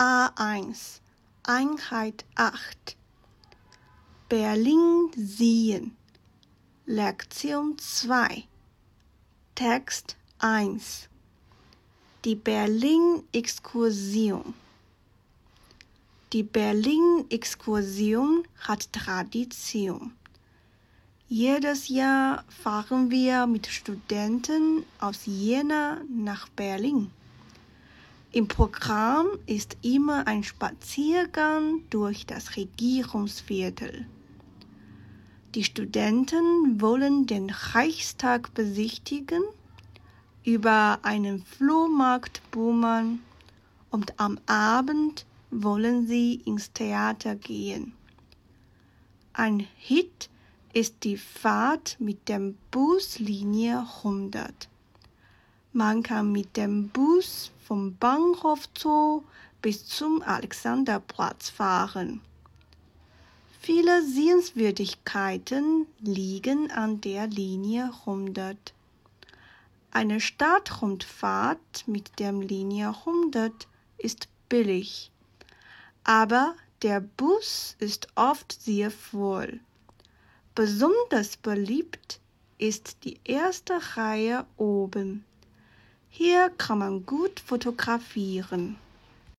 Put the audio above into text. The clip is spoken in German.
A1 Einheit 8 Berlin sehen Lektion 2 Text 1 Die Berlin-Exkursion Die Berlin-Exkursion hat Tradition. Jedes Jahr fahren wir mit Studenten aus Jena nach Berlin. Im Programm ist immer ein Spaziergang durch das Regierungsviertel. Die Studenten wollen den Reichstag besichtigen, über einen Flohmarkt bummern und am Abend wollen sie ins Theater gehen. Ein Hit ist die Fahrt mit dem Buslinie 100. Man kann mit dem Bus vom Bahnhof Zoo bis zum Alexanderplatz fahren. Viele Sehenswürdigkeiten liegen an der Linie 100. Eine Stadtrundfahrt mit der Linie 100 ist billig, aber der Bus ist oft sehr voll. Besonders beliebt ist die erste Reihe oben. Hier kann man gut fotografieren.